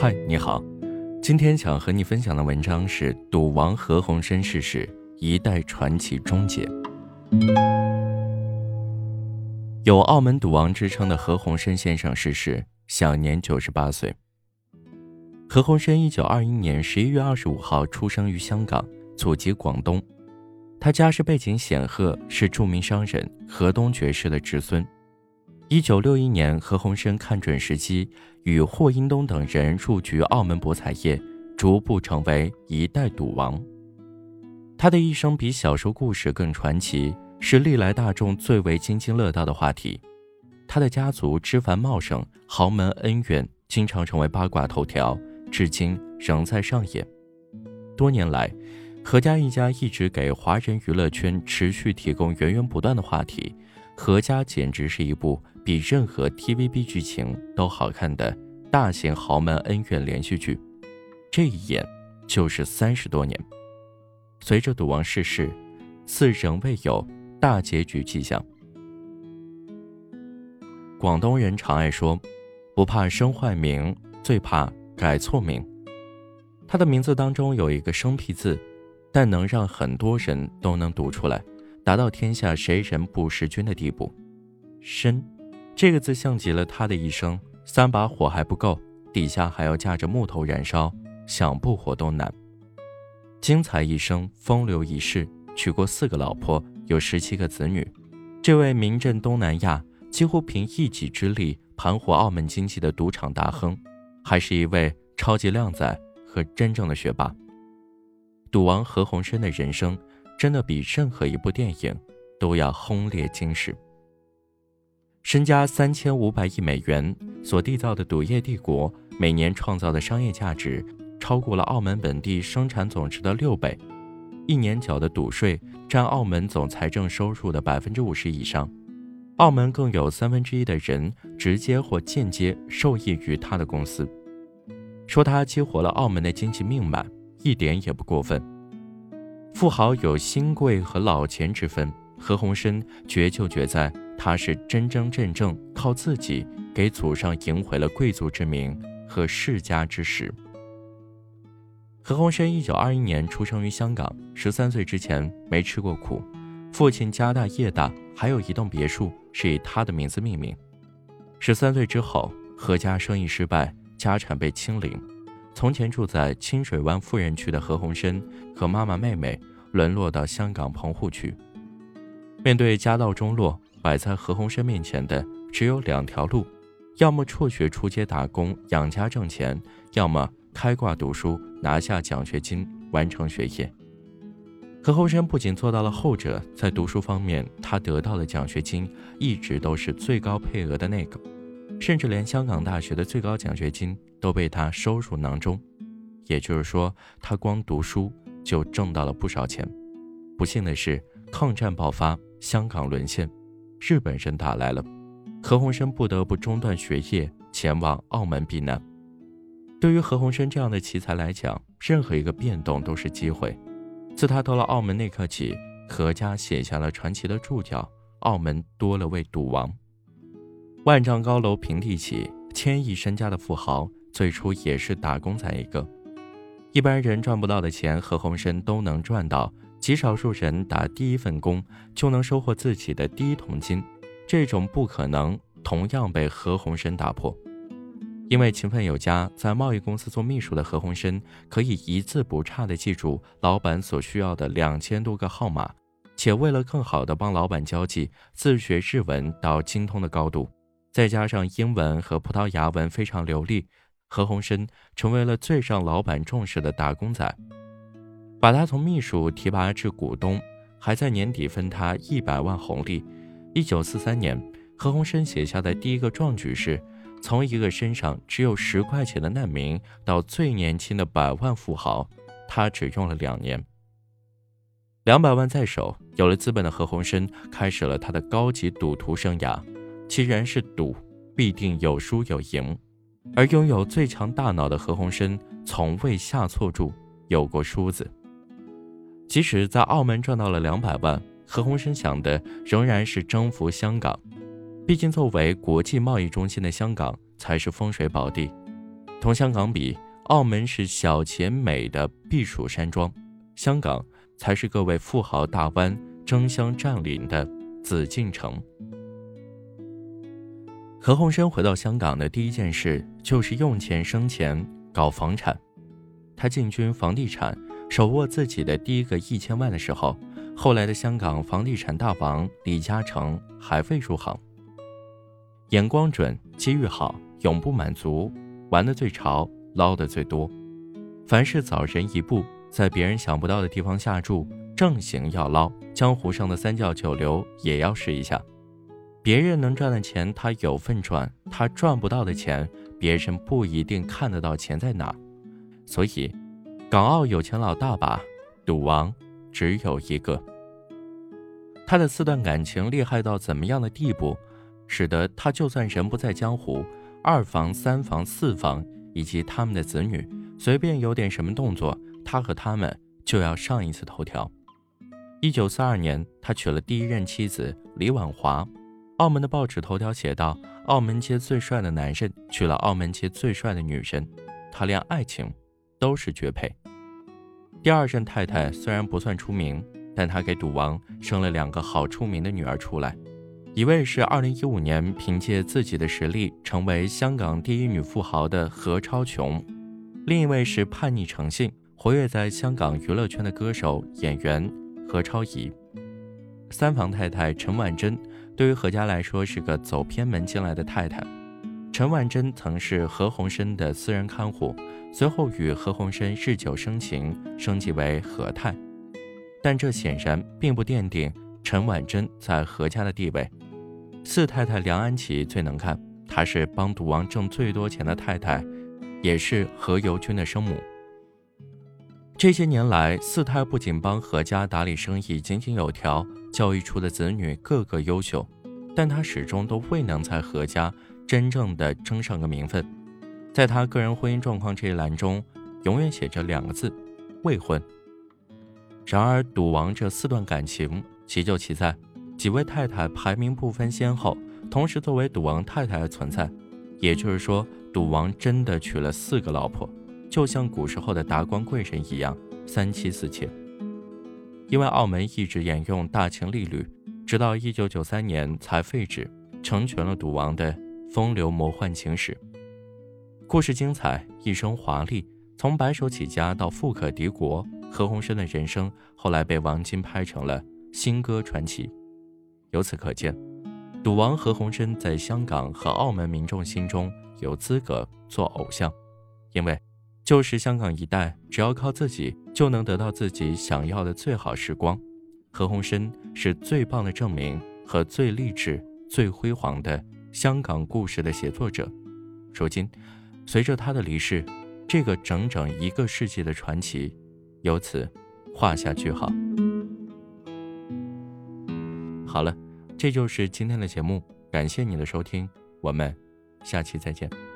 嗨，你好，今天想和你分享的文章是《赌王何鸿燊逝世，一代传奇终结》。有“澳门赌王”之称的何鸿燊先生逝世，享年九十八岁。何鸿燊一九二一年十一月二十五号出生于香港，祖籍广东。他家世背景显赫，是著名商人何东爵士的侄孙。一九六一年，何鸿燊看准时机，与霍英东等人入局澳门博彩业，逐步成为一代赌王。他的一生比小说故事更传奇，是历来大众最为津津乐道的话题。他的家族枝繁茂盛，豪门恩怨经常成为八卦头条，至今仍在上演。多年来，何家一家一直给华人娱乐圈持续提供源源不断的话题，何家简直是一部比任何 TVB 剧情都好看的大型豪门恩怨连续剧，这一演就是三十多年。随着赌王逝世，似仍未有大结局迹象。广东人常爱说，不怕生坏名，最怕改错名。他的名字当中有一个生僻字。但能让很多人都能读出来，达到天下谁人不识君的地步。申，这个字像极了他的一生。三把火还不够，底下还要架着木头燃烧，想不火都难。精彩一生，风流一世，娶过四个老婆，有十七个子女。这位名震东南亚，几乎凭一己之力盘活澳门经济的赌场大亨，还是一位超级靓仔和真正的学霸。赌王何鸿燊的人生，真的比任何一部电影都要轰烈惊世。身家三千五百亿美元所缔造的赌业帝国，每年创造的商业价值超过了澳门本地生产总值的六倍，一年缴的赌税占澳门总财政收入的百分之五十以上，澳门更有三分之一的人直接或间接受益于他的公司。说他激活了澳门的经济命脉。一点也不过分。富豪有新贵和老钱之分，何鸿燊绝就绝在他是真真正正靠自己给祖上赢回了贵族之名和世家之实。何鸿燊一九二一年出生于香港，十三岁之前没吃过苦，父亲家大业大，还有一栋别墅是以他的名字命名。十三岁之后，何家生意失败，家产被清零。从前住在清水湾富人区的何鸿燊和妈妈妹妹沦落到香港棚户区。面对家道中落，摆在何鸿燊面前的只有两条路：要么辍学出街打工养家挣钱，要么开挂读书拿下奖学金完成学业。何鸿燊不仅做到了后者，在读书方面，他得到的奖学金一直都是最高配额的那个。甚至连香港大学的最高奖学金都被他收入囊中，也就是说，他光读书就挣到了不少钱。不幸的是，抗战爆发，香港沦陷，日本人打来了，何鸿燊不得不中断学业，前往澳门避难。对于何鸿燊这样的奇才来讲，任何一个变动都是机会。自他到了澳门那刻起，何家写下了传奇的注脚：澳门多了位赌王。万丈高楼平地起，千亿身家的富豪最初也是打工仔一个。一般人赚不到的钱，何鸿燊都能赚到；极少数人打第一份工就能收获自己的第一桶金，这种不可能同样被何鸿燊打破。因为勤奋有加，在贸易公司做秘书的何鸿燊可以一字不差地记住老板所需要的两千多个号码，且为了更好地帮老板交际，自学日文到精通的高度。再加上英文和葡萄牙文非常流利，何鸿燊成为了最让老板重视的打工仔，把他从秘书提拔至股东，还在年底分他一百万红利。一九四三年，何鸿燊写下的第一个壮举是，从一个身上只有十块钱的难民到最年轻的百万富豪，他只用了两年。两百万在手，有了资本的何鸿燊开始了他的高级赌徒生涯。既然是赌，必定有输有赢，而拥有最强大脑的何鸿燊从未下错注，有过输子。即使在澳门赚到了两百万，何鸿燊想的仍然是征服香港。毕竟，作为国际贸易中心的香港才是风水宝地。同香港比，澳门是小且美的避暑山庄，香港才是各位富豪大湾争相占领的紫禁城。何鸿燊回到香港的第一件事就是用钱生钱搞房产。他进军房地产，手握自己的第一个一千万的时候，后来的香港房地产大王李嘉诚还未入行。眼光准，机遇好，永不满足，玩的最潮，捞的最多。凡事早人一步，在别人想不到的地方下注，正行要捞，江湖上的三教九流也要试一下。别人能赚的钱，他有份赚；他赚不到的钱，别人不一定看得到钱在哪。所以，港澳有钱老大把，赌王只有一个。他的四段感情厉害到怎么样的地步，使得他就算人不在江湖，二房、三房、四房以及他们的子女，随便有点什么动作，他和他们就要上一次头条。一九四二年，他娶了第一任妻子李婉华。澳门的报纸头条写道：“澳门街最帅的男人娶了澳门街最帅的女人，他连爱情都是绝配。”第二任太太虽然不算出名，但她给赌王生了两个好出名的女儿出来，一位是2015年凭借自己的实力成为香港第一女富豪的何超琼，另一位是叛逆成性、活跃在香港娱乐圈的歌手演员何超仪。三房太太陈婉珍。对于何家来说是个走偏门进来的太太，陈婉珍曾是何鸿燊的私人看护，随后与何鸿燊日久生情，升级为何太。但这显然并不奠定陈婉珍在何家的地位。四太太梁安琪最能干，她是帮赌王挣最多钱的太太，也是何猷君的生母。这些年来，四太不仅帮何家打理生意井井有条。教育出的子女个个优秀，但她始终都未能在何家真正的争上个名分。在他个人婚姻状况这一栏中，永远写着两个字：未婚。然而，赌王这四段感情其就其在，几位太太排名不分先后，同时作为赌王太太而存在。也就是说，赌王真的娶了四个老婆，就像古时候的达官贵人一样，三妻四妾。因为澳门一直沿用大清律律，直到一九九三年才废止，成全了赌王的风流魔幻情史。故事精彩，一生华丽，从白手起家到富可敌国，何鸿燊的人生后来被王晶拍成了新歌传奇。由此可见，赌王何鸿燊在香港和澳门民众心中有资格做偶像，因为。就是香港一带，只要靠自己就能得到自己想要的最好时光。何鸿燊是最棒的证明和最励志、最辉煌的香港故事的写作者。如今，随着他的离世，这个整整一个世纪的传奇由此画下句号。好了，这就是今天的节目，感谢你的收听，我们下期再见。